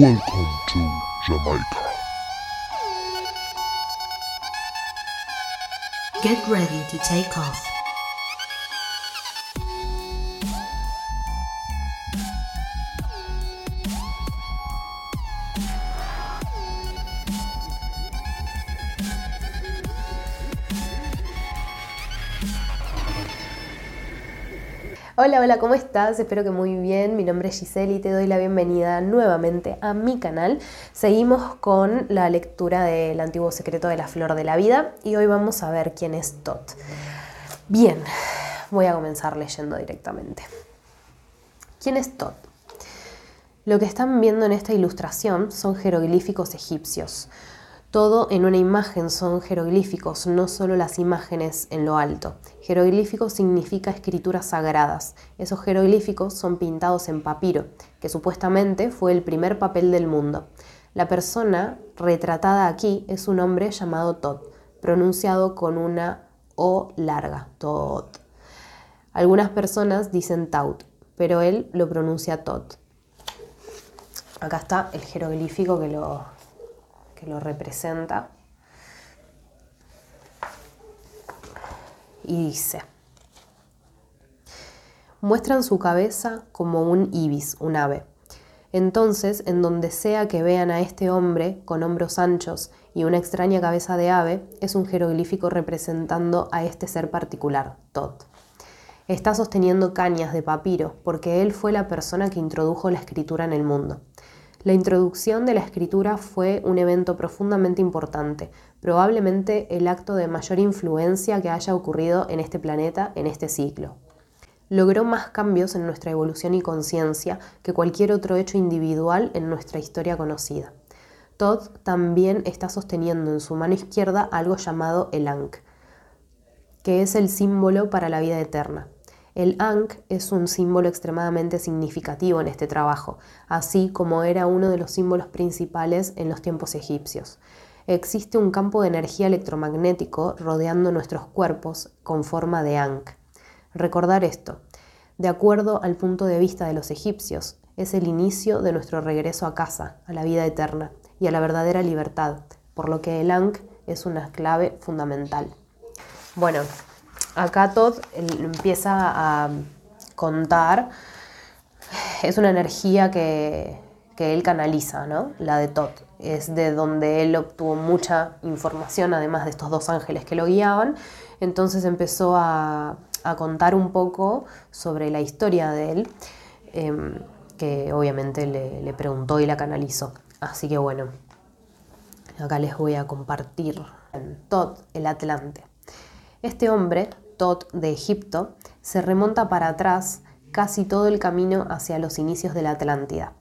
Welcome to Jamaica. Get ready to take off. Hola, hola, ¿cómo estás? Espero que muy bien. Mi nombre es Giselle y te doy la bienvenida nuevamente a mi canal. Seguimos con la lectura del antiguo secreto de la flor de la vida y hoy vamos a ver quién es Tot. Bien, voy a comenzar leyendo directamente. ¿Quién es Tot? Lo que están viendo en esta ilustración son jeroglíficos egipcios. Todo en una imagen son jeroglíficos, no solo las imágenes en lo alto. Jeroglífico significa escrituras sagradas. Esos jeroglíficos son pintados en papiro, que supuestamente fue el primer papel del mundo. La persona retratada aquí es un hombre llamado Tot, pronunciado con una O larga, Tot. Algunas personas dicen Taut, pero él lo pronuncia Tot. Acá está el jeroglífico que lo, lo representa. Y dice, muestran su cabeza como un ibis, un ave. Entonces, en donde sea que vean a este hombre con hombros anchos y una extraña cabeza de ave, es un jeroglífico representando a este ser particular, Tot. Está sosteniendo cañas de papiro, porque él fue la persona que introdujo la escritura en el mundo. La introducción de la escritura fue un evento profundamente importante, probablemente el acto de mayor influencia que haya ocurrido en este planeta en este ciclo. Logró más cambios en nuestra evolución y conciencia que cualquier otro hecho individual en nuestra historia conocida. Todd también está sosteniendo en su mano izquierda algo llamado el Ankh, que es el símbolo para la vida eterna. El Ankh es un símbolo extremadamente significativo en este trabajo, así como era uno de los símbolos principales en los tiempos egipcios. Existe un campo de energía electromagnético rodeando nuestros cuerpos con forma de Ankh. Recordar esto, de acuerdo al punto de vista de los egipcios, es el inicio de nuestro regreso a casa, a la vida eterna y a la verdadera libertad, por lo que el Ankh es una clave fundamental. Bueno, acá Todd empieza a contar, es una energía que, él canaliza, ¿no? La de Todd. Es de donde él obtuvo mucha información, además de estos dos ángeles que lo guiaban. Entonces empezó a, contar un poco sobre la historia de él, em, que obviamente le, le preguntó y la canalizó. Así que bueno, acá les voy a compartir Todd, el Atlante. Este hombre De Egipto, se remonta para atrás casi todo el camino hacia los inicios de la Atlántida.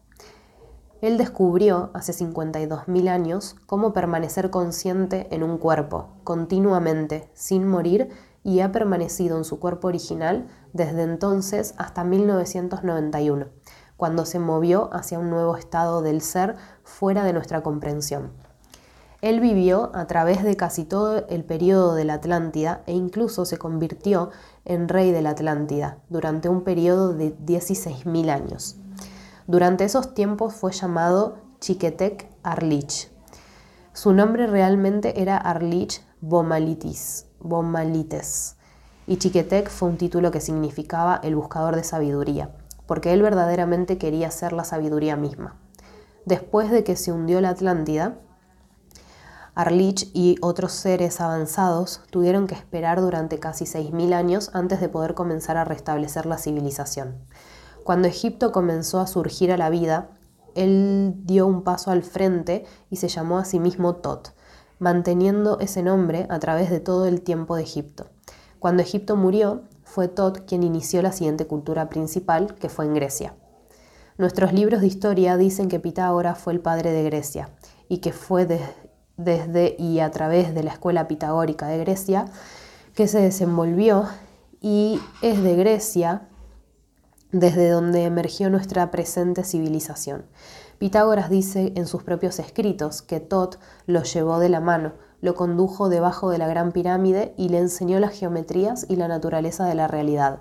Él descubrió, hace 52.000 años, cómo permanecer consciente en un cuerpo, continuamente, sin morir, y ha permanecido en su cuerpo original desde entonces hasta 1991, cuando se movió hacia un nuevo estado del ser fuera de nuestra comprensión. Él vivió a través de casi todo el periodo de la Atlántida e incluso se convirtió en rey de la Atlántida durante un periodo de 16.000 años. Durante esos tiempos fue llamado Chiquetec Arlich. Su nombre realmente era Arlich Bomalitis, Bomalites, y Chiquetec fue un título que significaba el buscador de sabiduría, porque él verdaderamente quería ser la sabiduría misma. Después de que se hundió la Atlántida, Arlich y otros seres avanzados tuvieron que esperar durante casi 6.000 años antes de poder comenzar a restablecer la civilización. Cuando Egipto comenzó a surgir a la vida, él dio un paso al frente y se llamó a sí mismo Tot, manteniendo ese nombre a través de todo el tiempo de Egipto. Cuando Egipto murió, fue Tot quien inició la siguiente cultura principal, que fue en Grecia. Nuestros libros de historia dicen que Pitágoras fue el padre de Grecia y que fue de, desde y a través de la escuela pitagórica de Grecia, que se desenvolvió y es de Grecia desde donde emergió nuestra presente civilización. Pitágoras dice en sus propios escritos que Tot lo llevó de la mano, lo condujo debajo de la gran pirámide y le enseñó las geometrías y la naturaleza de la realidad.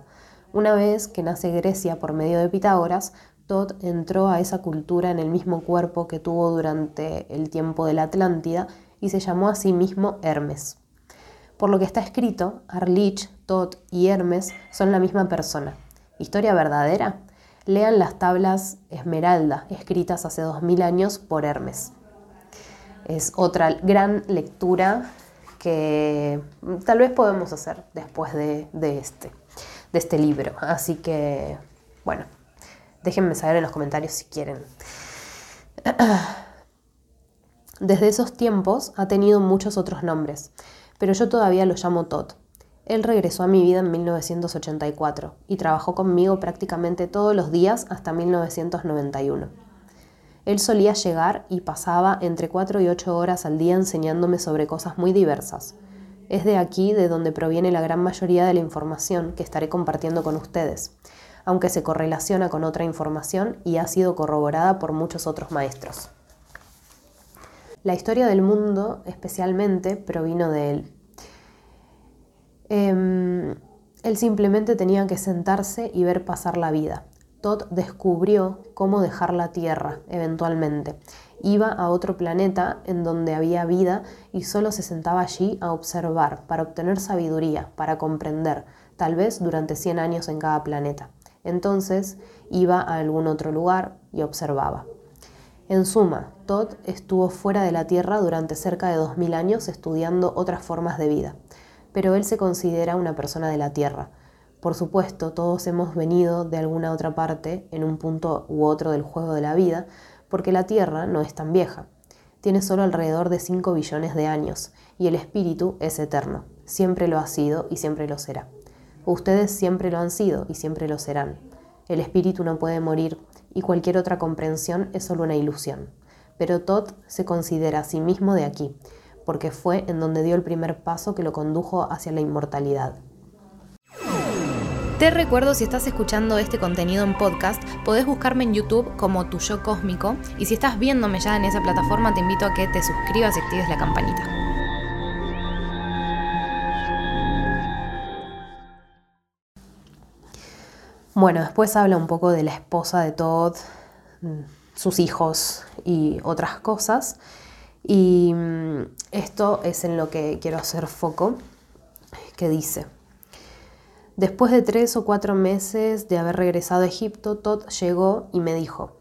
Una vez que nace Grecia por medio de Pitágoras, Todd entró a esa cultura en el mismo cuerpo que tuvo durante el tiempo de la Atlántida y se llamó a sí mismo Hermes. Por lo que está escrito, Arlich, Todd y Hermes son la misma persona. ¿Historia verdadera? Lean las tablas Esmeralda, escritas hace 2000 años por Hermes. Es otra gran lectura que tal vez podemos hacer después de, este, de este libro. Así que, bueno, déjenme saber en los comentarios si quieren. Desde esos tiempos ha tenido muchos otros nombres, pero yo todavía lo llamo Todd. Él regresó a mi vida en 1984 y trabajó conmigo prácticamente todos los días hasta 1991. Él solía llegar y pasaba entre 4 y 8 horas al día enseñándome sobre cosas muy diversas. Es de aquí de donde proviene la gran mayoría de la información que estaré compartiendo con ustedes, aunque se correlaciona con otra información y ha sido corroborada por muchos otros maestros. La historia del mundo especialmente provino de él. Em, él simplemente tenía que sentarse y ver pasar la vida. Todd descubrió cómo dejar la Tierra eventualmente. Iba a otro planeta en donde había vida y solo se sentaba allí a observar, para obtener sabiduría, para comprender, tal vez durante 100 años en cada planeta. Entonces iba a algún otro lugar y observaba. En suma, Todd estuvo fuera de la Tierra durante cerca de 2000 años estudiando otras formas de vida pero él se considera una persona de la Tierra. Por supuesto, todos hemos venido de alguna otra parte, en un punto u otro del juego de la vida, porque la Tierra no es tan vieja. Tiene solo alrededor de 5 billones de años, y el espíritu es eterno. Siempre lo ha sido y siempre lo será. Ustedes siempre lo han sido y siempre lo serán. El espíritu no puede morir, y cualquier otra comprensión es solo una ilusión. Pero Todd se considera a sí mismo de aquí, porque fue en donde dio el primer paso que lo condujo hacia la inmortalidad. Te recuerdo, si estás escuchando este contenido en podcast, podés buscarme en YouTube como Tu Yo Cósmico y si estás viéndome ya en esa plataforma, te invito a que te suscribas y actives la campanita. Bueno, después habla un poco de la esposa de Todd, sus hijos y otras cosas. Y mm, esto es en lo que quiero hacer foco, que dice, después de tres o cuatro meses de haber regresado a Egipto, Todd llegó y me dijo,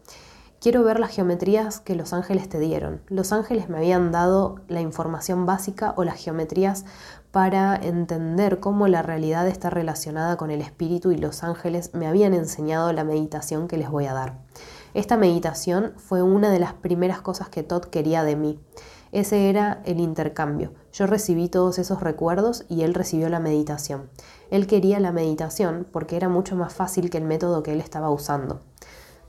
quiero ver las geometrías que los ángeles te dieron. Los ángeles me habían dado la información básica o las geometrías para entender cómo la realidad está relacionada con el espíritu y los ángeles me habían enseñado la meditación que les voy a dar. Esta meditación fue una de las primeras cosas que Todd quería de mí. Ese era el intercambio. Yo recibí todos esos recuerdos y él recibió la meditación. Él quería la meditación porque era mucho más fácil que el método que él estaba usando.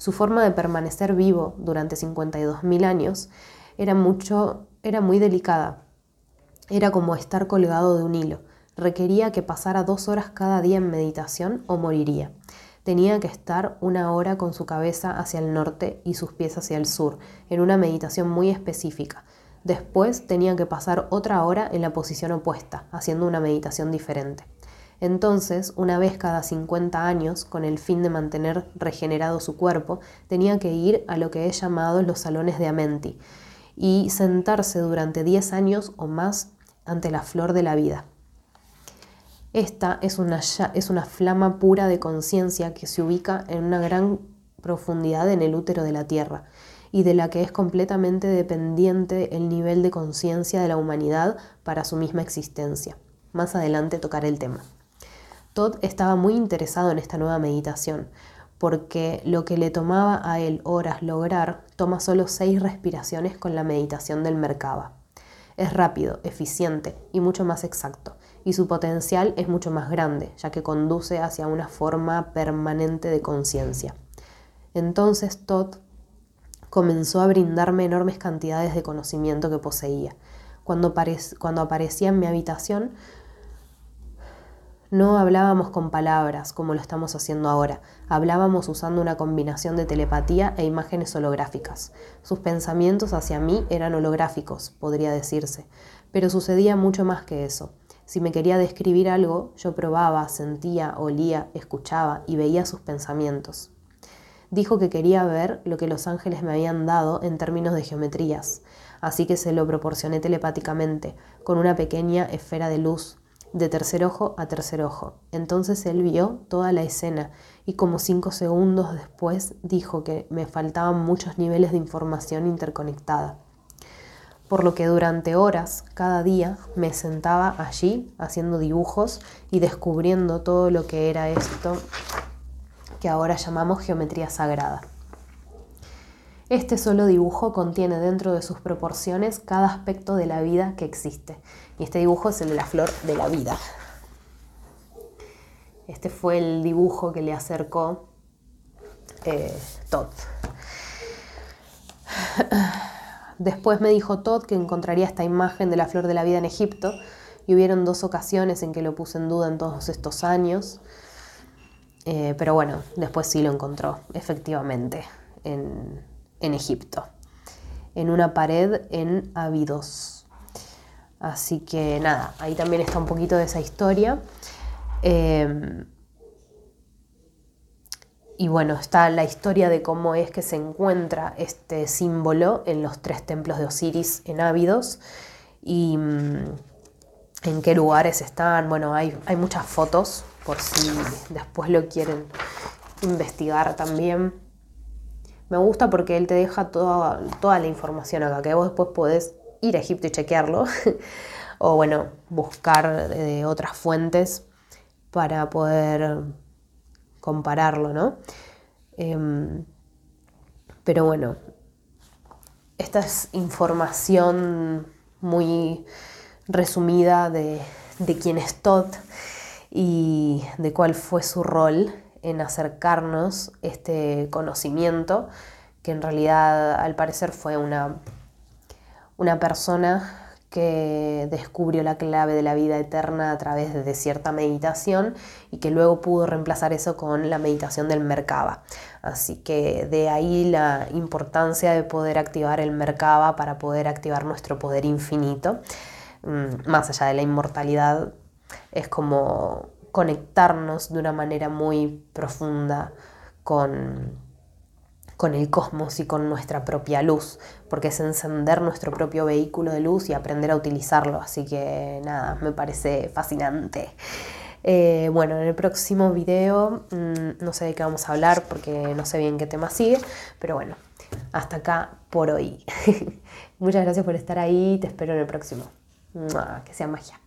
Su forma de permanecer vivo durante 52.000 años era, mucho, era muy delicada. Era como estar colgado de un hilo. Requería que pasara dos horas cada día en meditación o moriría tenía que estar una hora con su cabeza hacia el norte y sus pies hacia el sur, en una meditación muy específica. Después tenía que pasar otra hora en la posición opuesta, haciendo una meditación diferente. Entonces, una vez cada 50 años, con el fin de mantener regenerado su cuerpo, tenía que ir a lo que he llamado los salones de Amenti y sentarse durante 10 años o más ante la flor de la vida. Esta es una, es una flama pura de conciencia que se ubica en una gran profundidad en el útero de la Tierra y de la que es completamente dependiente el nivel de conciencia de la humanidad para su misma existencia. Más adelante tocaré el tema. Todd estaba muy interesado en esta nueva meditación, porque lo que le tomaba a él horas lograr toma solo seis respiraciones con la meditación del Merkaba. Es rápido, eficiente y mucho más exacto, y su potencial es mucho más grande, ya que conduce hacia una forma permanente de conciencia. Entonces Todd comenzó a brindarme enormes cantidades de conocimiento que poseía. Cuando, cuando aparecía en mi habitación, no hablábamos con palabras como lo estamos haciendo ahora, hablábamos usando una combinación de telepatía e imágenes holográficas. Sus pensamientos hacia mí eran holográficos, podría decirse, pero sucedía mucho más que eso. Si me quería describir algo, yo probaba, sentía, olía, escuchaba y veía sus pensamientos. Dijo que quería ver lo que los ángeles me habían dado en términos de geometrías, así que se lo proporcioné telepáticamente, con una pequeña esfera de luz, de tercer ojo a tercer ojo. Entonces él vio toda la escena y como cinco segundos después dijo que me faltaban muchos niveles de información interconectada. Por lo que durante horas, cada día, me sentaba allí haciendo dibujos y descubriendo todo lo que era esto que ahora llamamos geometría sagrada. Este solo dibujo contiene dentro de sus proporciones cada aspecto de la vida que existe. Y este dibujo es el de la flor de la vida. Este fue el dibujo que le acercó eh, Todd. Después me dijo Todd que encontraría esta imagen de la flor de la vida en Egipto y hubieron dos ocasiones en que lo puse en duda en todos estos años. Eh, pero bueno, después sí lo encontró, efectivamente, en, Egipto, en una pared en Abidos. Así que nada, ahí también está un poquito de esa historia. Eh, y bueno, está la historia de cómo es que se encuentra este símbolo en los tres templos de Osiris en Ávidos y mm, en qué lugares están. Bueno, hay, hay muchas fotos por si después lo quieren investigar también. Me gusta porque él te deja toda, toda la información acá, que vos después podés ir a Egipto y chequearlo, o bueno, buscar otras fuentes para poder compararlo, ¿no? Em, pero bueno, esta es información muy resumida de, de quién es Todd y de cuál fue su rol en acercarnos este conocimiento, que en realidad al parecer fue una, una persona que descubrió la clave de la vida eterna a través de cierta meditación y que luego pudo reemplazar eso con la meditación del Merkaba. Así que de ahí la importancia de poder activar el Merkaba para poder activar nuestro poder infinito, mm, más allá de la inmortalidad es como conectarnos de una manera muy profunda con, con el cosmos y con nuestra propia luz, porque es encender nuestro propio vehículo de luz y aprender a utilizarlo. Así que nada, me parece fascinante. Eh, bueno, en el próximo video mm, no sé de qué vamos a hablar porque no sé bien qué tema sigue, pero bueno, hasta acá por hoy. Muchas gracias por estar ahí, te espero en el próximo. Que sea magia.